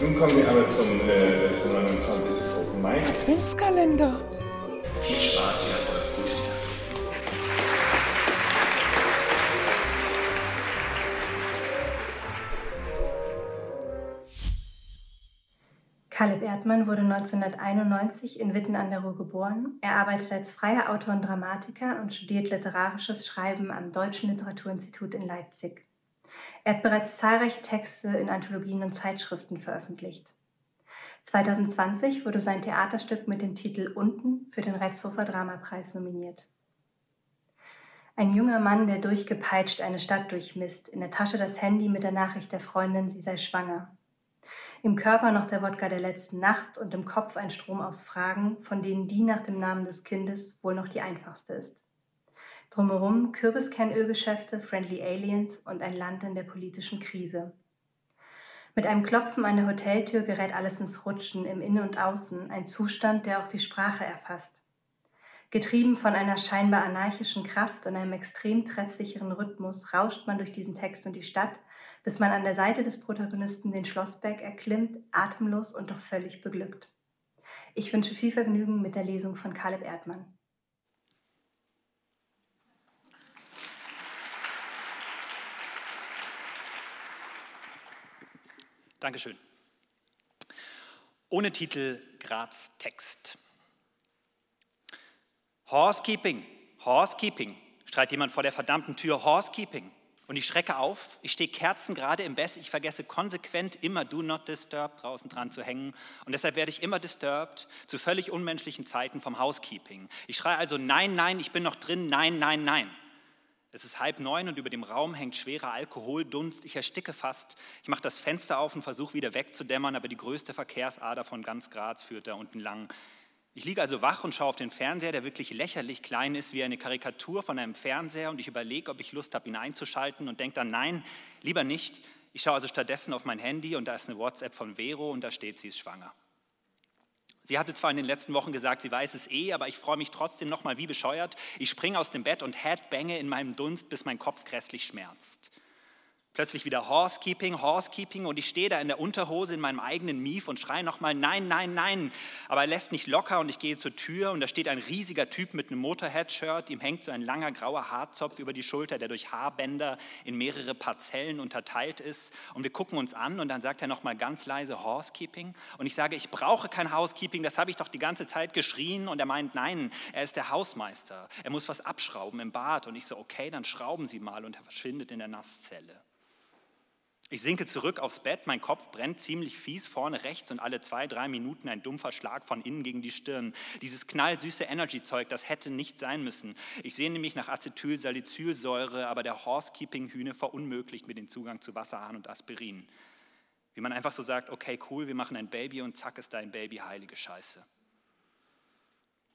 Nun kommen wir aber zum, äh, zum 29. Open Mic. Adventskalender. Viel Spaß, viel Erfolg, gute Dinge. Caleb Erdmann wurde 1991 in Witten an der Ruhr geboren. Er arbeitet als freier Autor und Dramatiker und studiert literarisches Schreiben am Deutschen Literaturinstitut in Leipzig. Er hat bereits zahlreiche Texte in Anthologien und Zeitschriften veröffentlicht. 2020 wurde sein Theaterstück mit dem Titel Unten für den Retzhofer Dramapreis nominiert. Ein junger Mann, der durchgepeitscht eine Stadt durchmisst, in der Tasche das Handy mit der Nachricht der Freundin, sie sei schwanger. Im Körper noch der Wodka der letzten Nacht und im Kopf ein Strom aus Fragen, von denen die nach dem Namen des Kindes wohl noch die einfachste ist. Drumherum Kürbiskernölgeschäfte, Friendly Aliens und ein Land in der politischen Krise. Mit einem Klopfen an der Hoteltür gerät alles ins Rutschen im Innen und Außen, ein Zustand, der auch die Sprache erfasst. Getrieben von einer scheinbar anarchischen Kraft und einem extrem treffsicheren Rhythmus rauscht man durch diesen Text und die Stadt, bis man an der Seite des Protagonisten den Schlossberg erklimmt, atemlos und doch völlig beglückt. Ich wünsche viel Vergnügen mit der Lesung von Caleb Erdmann. Dankeschön. Ohne Titel Graz Text. Horsekeeping, Horsekeeping, schreit jemand vor der verdammten Tür, Horsekeeping. Und ich schrecke auf, ich stehe kerzengerade im Bett, ich vergesse konsequent immer Do Not Disturb draußen dran zu hängen. Und deshalb werde ich immer disturbed zu völlig unmenschlichen Zeiten vom Housekeeping. Ich schreie also Nein, nein, ich bin noch drin, nein, nein, nein. Es ist halb neun und über dem Raum hängt schwerer Alkoholdunst. Ich ersticke fast. Ich mache das Fenster auf und versuche wieder wegzudämmern, aber die größte Verkehrsader von ganz Graz führt da unten lang. Ich liege also wach und schaue auf den Fernseher, der wirklich lächerlich klein ist, wie eine Karikatur von einem Fernseher. Und ich überlege, ob ich Lust habe, ihn einzuschalten und denke dann, nein, lieber nicht. Ich schaue also stattdessen auf mein Handy und da ist eine WhatsApp von Vero und da steht, sie ist schwanger. Sie hatte zwar in den letzten Wochen gesagt, sie weiß es eh, aber ich freue mich trotzdem nochmal wie bescheuert. Ich springe aus dem Bett und headbange in meinem Dunst, bis mein Kopf grässlich schmerzt. Plötzlich wieder Horsekeeping, Horsekeeping und ich stehe da in der Unterhose in meinem eigenen Mief und schreie nochmal Nein, nein, nein. Aber er lässt nicht locker und ich gehe zur Tür und da steht ein riesiger Typ mit einem Motorhead-Shirt, ihm hängt so ein langer grauer Haarzopf über die Schulter, der durch Haarbänder in mehrere Parzellen unterteilt ist. Und wir gucken uns an und dann sagt er nochmal ganz leise Horsekeeping und ich sage, ich brauche kein Housekeeping, das habe ich doch die ganze Zeit geschrien und er meint, nein, er ist der Hausmeister, er muss was abschrauben im Bad und ich so, okay, dann schrauben Sie mal und er verschwindet in der Nasszelle. Ich sinke zurück aufs Bett, mein Kopf brennt ziemlich fies vorne rechts und alle zwei, drei Minuten ein dumpfer Schlag von innen gegen die Stirn. Dieses knallsüße Energy-Zeug, das hätte nicht sein müssen. Ich sehne mich nach Acetylsalicylsäure, aber der Horsekeeping-Hühne verunmöglicht mir den Zugang zu Wasserhahn und Aspirin. Wie man einfach so sagt, okay, cool, wir machen ein Baby und zack ist dein Baby, heilige Scheiße.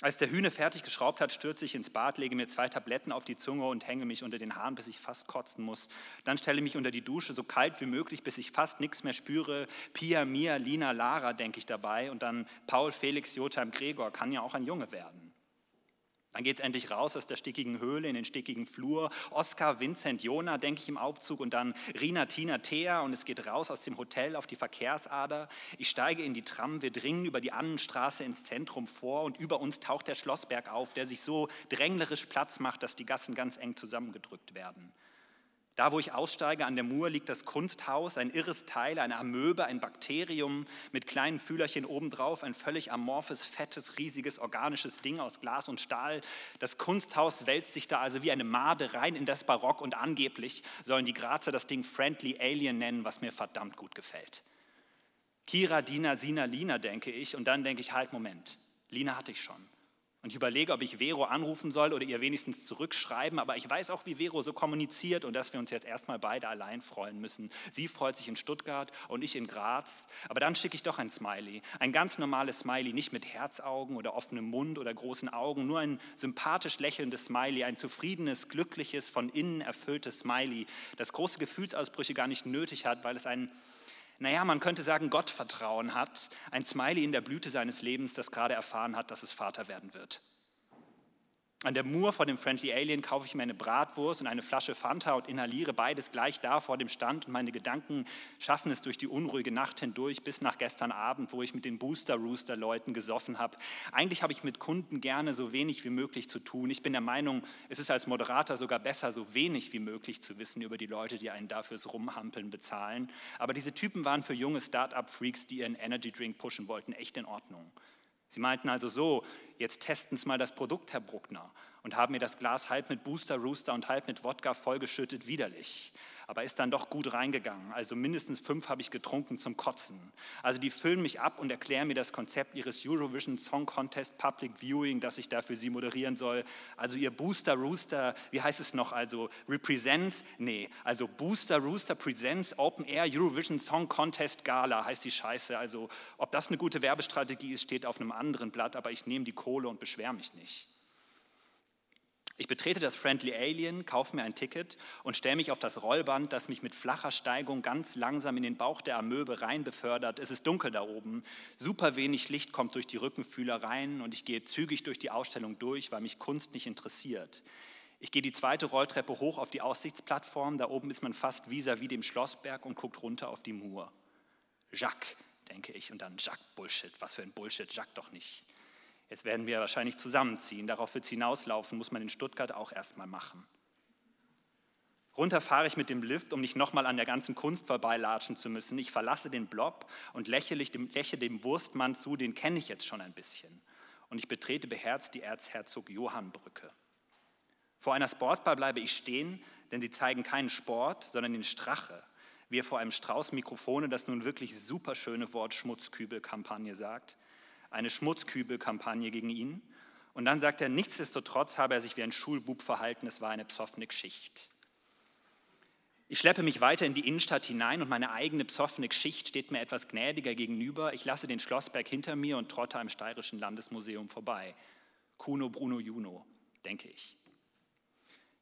Als der Hühne fertig geschraubt hat, stürze ich ins Bad, lege mir zwei Tabletten auf die Zunge und hänge mich unter den Haaren, bis ich fast kotzen muss. Dann stelle mich unter die Dusche, so kalt wie möglich, bis ich fast nichts mehr spüre. Pia, Mia, Lina, Lara, denke ich dabei. Und dann Paul, Felix, Jotham, Gregor, kann ja auch ein Junge werden. Dann geht es endlich raus aus der stickigen Höhle in den stickigen Flur. Oskar, Vincent, Jona, denke ich im Aufzug und dann Rina, Tina, Thea und es geht raus aus dem Hotel auf die Verkehrsader. Ich steige in die Tram, wir dringen über die Annenstraße ins Zentrum vor und über uns taucht der Schlossberg auf, der sich so dränglerisch Platz macht, dass die Gassen ganz eng zusammengedrückt werden. Da, wo ich aussteige an der Mur, liegt das Kunsthaus, ein irres Teil, eine Amöbe, ein Bakterium mit kleinen Fühlerchen obendrauf, ein völlig amorphes, fettes, riesiges, organisches Ding aus Glas und Stahl. Das Kunsthaus wälzt sich da also wie eine Made rein in das Barock und angeblich sollen die Grazer das Ding Friendly Alien nennen, was mir verdammt gut gefällt. Kira, Dina, Sina, Lina, denke ich, und dann denke ich, halt, Moment, Lina hatte ich schon. Und ich überlege, ob ich Vero anrufen soll oder ihr wenigstens zurückschreiben. Aber ich weiß auch, wie Vero so kommuniziert und dass wir uns jetzt erstmal beide allein freuen müssen. Sie freut sich in Stuttgart und ich in Graz. Aber dann schicke ich doch ein Smiley. Ein ganz normales Smiley, nicht mit Herzaugen oder offenem Mund oder großen Augen. Nur ein sympathisch lächelndes Smiley, ein zufriedenes, glückliches, von innen erfülltes Smiley, das große Gefühlsausbrüche gar nicht nötig hat, weil es ein naja, man könnte sagen, Gottvertrauen hat, ein Smiley in der Blüte seines Lebens, das gerade erfahren hat, dass es Vater werden wird. An der Mur vor dem Friendly Alien kaufe ich mir eine Bratwurst und eine Flasche Fanta und inhaliere beides gleich da vor dem Stand und meine Gedanken schaffen es durch die unruhige Nacht hindurch bis nach gestern Abend, wo ich mit den Booster Rooster Leuten gesoffen habe. Eigentlich habe ich mit Kunden gerne so wenig wie möglich zu tun. Ich bin der Meinung, es ist als Moderator sogar besser, so wenig wie möglich zu wissen über die Leute, die einen dafür Rumhampeln bezahlen. Aber diese Typen waren für junge Start-up-Freaks, die ihren Energy Drink pushen wollten, echt in Ordnung. Sie meinten also so, jetzt testen Sie mal das Produkt, Herr Bruckner, und haben mir das Glas halb mit Booster Rooster und halb mit Wodka vollgeschüttet, widerlich aber ist dann doch gut reingegangen. Also mindestens fünf habe ich getrunken zum Kotzen. Also die füllen mich ab und erklären mir das Konzept ihres Eurovision Song Contest Public Viewing, das ich da für sie moderieren soll. Also ihr Booster Rooster, wie heißt es noch? Also Represents, nee, also Booster Rooster Presents Open Air Eurovision Song Contest Gala heißt die Scheiße. Also ob das eine gute Werbestrategie ist, steht auf einem anderen Blatt, aber ich nehme die Kohle und beschwere mich nicht. Ich betrete das Friendly Alien, kaufe mir ein Ticket und stelle mich auf das Rollband, das mich mit flacher Steigung ganz langsam in den Bauch der Amöbe rein befördert. Es ist dunkel da oben, super wenig Licht kommt durch die Rückenfühler rein und ich gehe zügig durch die Ausstellung durch, weil mich Kunst nicht interessiert. Ich gehe die zweite Rolltreppe hoch auf die Aussichtsplattform, da oben ist man fast vis-à-vis -vis dem Schlossberg und guckt runter auf die Mur. Jacques, denke ich, und dann Jacques Bullshit, was für ein Bullshit, Jacques doch nicht. Jetzt werden wir wahrscheinlich zusammenziehen. Darauf wird es hinauslaufen, muss man in Stuttgart auch erstmal machen. Runter fahre ich mit dem Lift, um nicht nochmal an der ganzen Kunst vorbeilatschen zu müssen. Ich verlasse den Blob und lächle dem, lächle dem Wurstmann zu, den kenne ich jetzt schon ein bisschen. Und ich betrete beherzt die Erzherzog Johann Brücke. Vor einer Sportbar bleibe ich stehen, denn sie zeigen keinen Sport, sondern den Strache, wie er vor einem Strauß Mikrofone das nun wirklich superschöne Wort Schmutzkübel-Kampagne sagt eine Schmutzkübelkampagne gegen ihn. Und dann sagt er, nichtsdestotrotz habe er sich wie ein Schulbub verhalten, es war eine psoffene Geschichte. Ich schleppe mich weiter in die Innenstadt hinein und meine eigene psoffene Geschichte steht mir etwas gnädiger gegenüber. Ich lasse den Schlossberg hinter mir und trotte am Steirischen Landesmuseum vorbei. Kuno Bruno Juno, denke ich.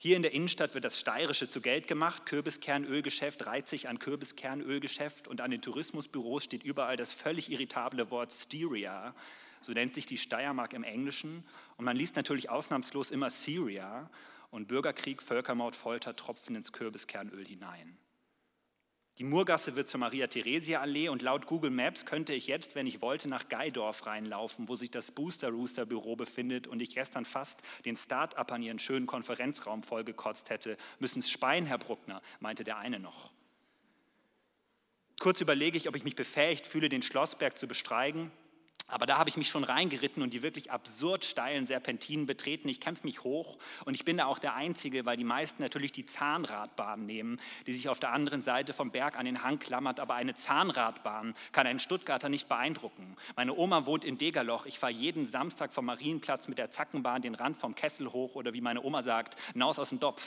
Hier in der Innenstadt wird das Steirische zu Geld gemacht. Kürbiskernölgeschäft reiht sich an Kürbiskernölgeschäft und an den Tourismusbüros steht überall das völlig irritable Wort Styria. So nennt sich die Steiermark im Englischen. Und man liest natürlich ausnahmslos immer Syria. Und Bürgerkrieg, Völkermord, Folter tropfen ins Kürbiskernöl hinein. Die Murgasse wird zur Maria-Theresia-Allee und laut Google Maps könnte ich jetzt, wenn ich wollte, nach Geidorf reinlaufen, wo sich das Booster Rooster Büro befindet und ich gestern fast den Start-up an ihren schönen Konferenzraum vollgekotzt hätte. Müssen's speien, Herr Bruckner, meinte der eine noch. Kurz überlege ich, ob ich mich befähigt fühle, den Schlossberg zu besteigen aber da habe ich mich schon reingeritten und die wirklich absurd steilen Serpentinen betreten. Ich kämpfe mich hoch und ich bin da auch der Einzige, weil die meisten natürlich die Zahnradbahn nehmen, die sich auf der anderen Seite vom Berg an den Hang klammert. Aber eine Zahnradbahn kann einen Stuttgarter nicht beeindrucken. Meine Oma wohnt in Degerloch. Ich fahre jeden Samstag vom Marienplatz mit der Zackenbahn den Rand vom Kessel hoch oder wie meine Oma sagt, hinaus aus dem Dopf.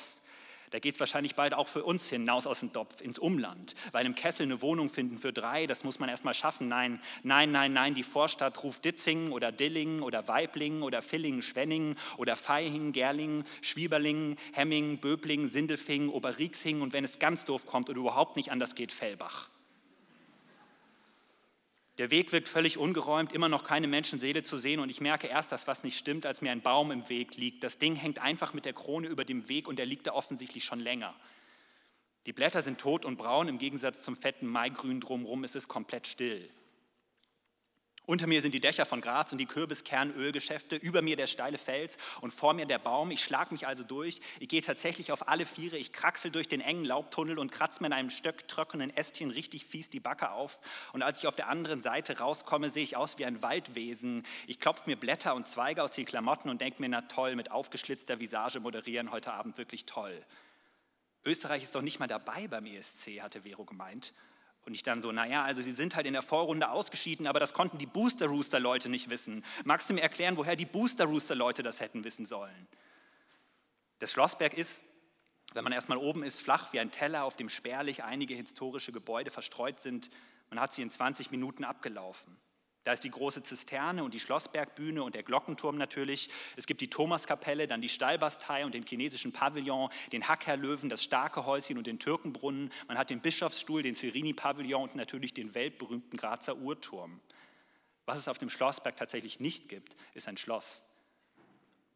Da geht es wahrscheinlich bald auch für uns hinaus aus dem Topf ins Umland, weil im Kessel eine Wohnung finden für drei, das muss man erst mal schaffen. Nein, nein, nein, nein, die Vorstadt ruft Ditzingen oder Dillingen oder Weiblingen oder Villingen, Schwenningen oder Feihingen, Gerlingen, Schwieberlingen, Hemmingen, Böblingen, Sindelfingen, Oberriexingen und wenn es ganz doof kommt und überhaupt nicht anders geht, Fellbach. Der Weg wirkt völlig ungeräumt, immer noch keine Menschenseele zu sehen und ich merke erst, dass was nicht stimmt, als mir ein Baum im Weg liegt. Das Ding hängt einfach mit der Krone über dem Weg und er liegt da offensichtlich schon länger. Die Blätter sind tot und braun, im Gegensatz zum fetten Maigrün drumherum ist es komplett still. Unter mir sind die Dächer von Graz und die Kürbiskernölgeschäfte, über mir der steile Fels und vor mir der Baum. Ich schlage mich also durch. Ich gehe tatsächlich auf alle Viere. Ich kraxel durch den engen Laubtunnel und kratze mir in einem stöcktrockenen Ästchen richtig fies die Backe auf. Und als ich auf der anderen Seite rauskomme, sehe ich aus wie ein Waldwesen. Ich klopfe mir Blätter und Zweige aus den Klamotten und denke mir, na toll, mit aufgeschlitzter Visage moderieren heute Abend wirklich toll. Österreich ist doch nicht mal dabei beim ESC, hatte Vero gemeint. Und ich dann so, naja, also sie sind halt in der Vorrunde ausgeschieden, aber das konnten die Booster Rooster Leute nicht wissen. Magst du mir erklären, woher die Booster Rooster Leute das hätten wissen sollen? Das Schlossberg ist, wenn man erstmal oben ist, flach wie ein Teller, auf dem spärlich einige historische Gebäude verstreut sind. Man hat sie in 20 Minuten abgelaufen. Da ist die große Zisterne und die Schlossbergbühne und der Glockenturm natürlich. Es gibt die Thomaskapelle, dann die Stallbastei und den chinesischen Pavillon, den Hackherrlöwen, das starke Häuschen und den Türkenbrunnen. Man hat den Bischofsstuhl, den Serini-Pavillon und natürlich den weltberühmten Grazer Uhrturm. Was es auf dem Schlossberg tatsächlich nicht gibt, ist ein Schloss.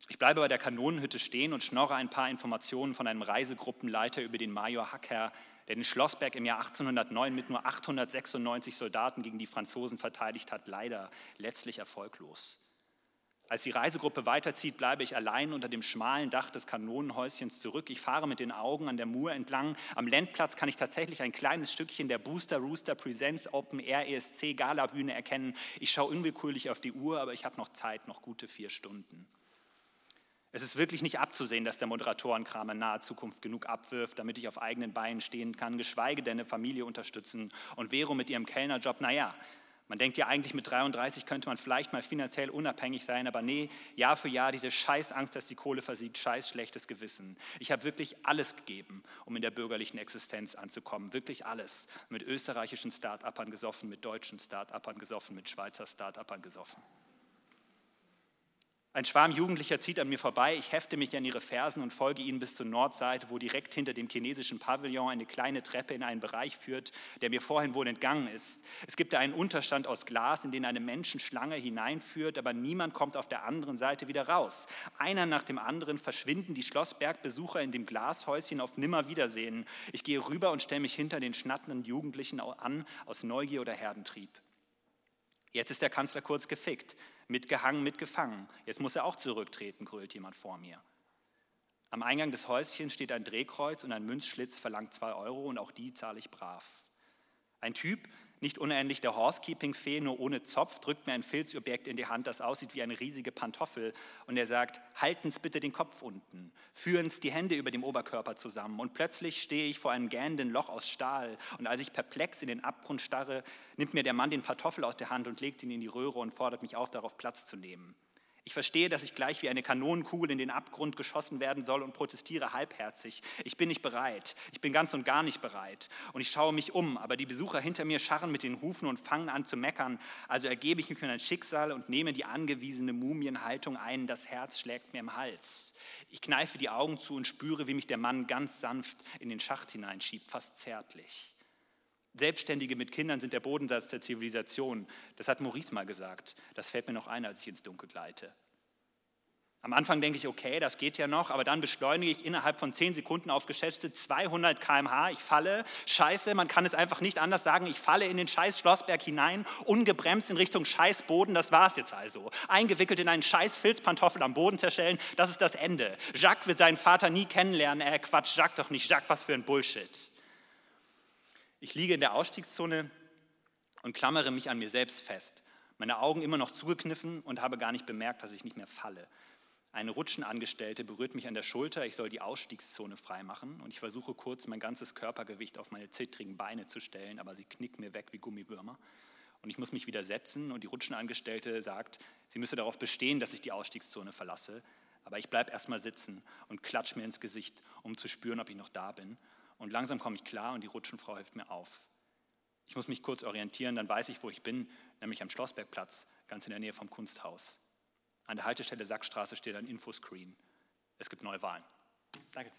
Ich bleibe bei der Kanonenhütte stehen und schnorre ein paar Informationen von einem Reisegruppenleiter über den Major Hacker, der den Schlossberg im Jahr 1809 mit nur 896 Soldaten gegen die Franzosen verteidigt hat, leider letztlich erfolglos. Als die Reisegruppe weiterzieht, bleibe ich allein unter dem schmalen Dach des Kanonenhäuschens zurück. Ich fahre mit den Augen an der Mur entlang. Am Landplatz kann ich tatsächlich ein kleines Stückchen der Booster Rooster Presents Open Air ESC Galabühne erkennen. Ich schaue unwillkürlich auf die Uhr, aber ich habe noch Zeit, noch gute vier Stunden. Es ist wirklich nicht abzusehen, dass der Moderatorenkram in naher Zukunft genug abwirft, damit ich auf eigenen Beinen stehen kann, geschweige denn eine Familie unterstützen. Und Vero mit ihrem Kellnerjob, naja, man denkt ja eigentlich mit 33 könnte man vielleicht mal finanziell unabhängig sein, aber nee, Jahr für Jahr diese Scheißangst, dass die Kohle versiegt, scheiß schlechtes Gewissen. Ich habe wirklich alles gegeben, um in der bürgerlichen Existenz anzukommen, wirklich alles. Mit österreichischen Start-upern gesoffen, mit deutschen Start-upern gesoffen, mit Schweizer Start-upern gesoffen. Ein Schwarm Jugendlicher zieht an mir vorbei, ich hefte mich an ihre Fersen und folge ihnen bis zur Nordseite, wo direkt hinter dem chinesischen Pavillon eine kleine Treppe in einen Bereich führt, der mir vorhin wohl entgangen ist. Es gibt da einen Unterstand aus Glas, in den eine Menschenschlange hineinführt, aber niemand kommt auf der anderen Seite wieder raus. Einer nach dem anderen verschwinden die Schlossbergbesucher in dem Glashäuschen auf Nimmerwiedersehen. Ich gehe rüber und stelle mich hinter den schnatternden Jugendlichen an, aus Neugier oder Herdentrieb. Jetzt ist der Kanzler kurz gefickt mitgehangen, mitgefangen. Jetzt muss er auch zurücktreten, grölt jemand vor mir. Am Eingang des Häuschens steht ein Drehkreuz und ein Münzschlitz verlangt zwei Euro und auch die zahle ich brav. Ein Typ nicht unähnlich der Housekeeping-Fee, nur ohne Zopf, drückt mir ein Filzobjekt in die Hand, das aussieht wie eine riesige Pantoffel. Und er sagt, halten's bitte den Kopf unten, führen's die Hände über dem Oberkörper zusammen. Und plötzlich stehe ich vor einem gähnenden Loch aus Stahl. Und als ich perplex in den Abgrund starre, nimmt mir der Mann den Pantoffel aus der Hand und legt ihn in die Röhre und fordert mich auf, darauf Platz zu nehmen. Ich verstehe, dass ich gleich wie eine Kanonenkugel in den Abgrund geschossen werden soll und protestiere halbherzig. Ich bin nicht bereit. Ich bin ganz und gar nicht bereit. Und ich schaue mich um, aber die Besucher hinter mir scharren mit den Hufen und fangen an zu meckern. Also ergebe ich mich mir ein Schicksal und nehme die angewiesene Mumienhaltung ein. Das Herz schlägt mir im Hals. Ich kneife die Augen zu und spüre, wie mich der Mann ganz sanft in den Schacht hineinschiebt, fast zärtlich. Selbstständige mit Kindern sind der Bodensatz der Zivilisation. Das hat Maurice mal gesagt. Das fällt mir noch ein, als ich ins Dunkel gleite. Am Anfang denke ich, okay, das geht ja noch, aber dann beschleunige ich innerhalb von 10 Sekunden auf geschätzte 200 km/h. Ich falle, scheiße, man kann es einfach nicht anders sagen, ich falle in den scheiß Schlossberg hinein, ungebremst in Richtung scheiß Boden, das war es jetzt also. Eingewickelt in einen scheiß Filzpantoffel am Boden zerschellen, das ist das Ende. Jacques wird seinen Vater nie kennenlernen, äh, Quatsch, Jacques doch nicht, Jacques, was für ein Bullshit. Ich liege in der Ausstiegszone und klammere mich an mir selbst fest. Meine Augen immer noch zugekniffen und habe gar nicht bemerkt, dass ich nicht mehr falle. Eine Rutschenangestellte berührt mich an der Schulter, ich soll die Ausstiegszone freimachen und ich versuche kurz mein ganzes Körpergewicht auf meine zittrigen Beine zu stellen, aber sie knickt mir weg wie Gummiwürmer. Und ich muss mich wieder setzen und die Rutschenangestellte sagt, sie müsse darauf bestehen, dass ich die Ausstiegszone verlasse. Aber ich bleibe erstmal sitzen und klatsch mir ins Gesicht, um zu spüren, ob ich noch da bin. Und langsam komme ich klar und die Rutschenfrau hilft mir auf. Ich muss mich kurz orientieren, dann weiß ich, wo ich bin, nämlich am Schlossbergplatz, ganz in der Nähe vom Kunsthaus. An der Haltestelle Sackstraße steht ein Infoscreen. Es gibt neue Wahlen. Danke.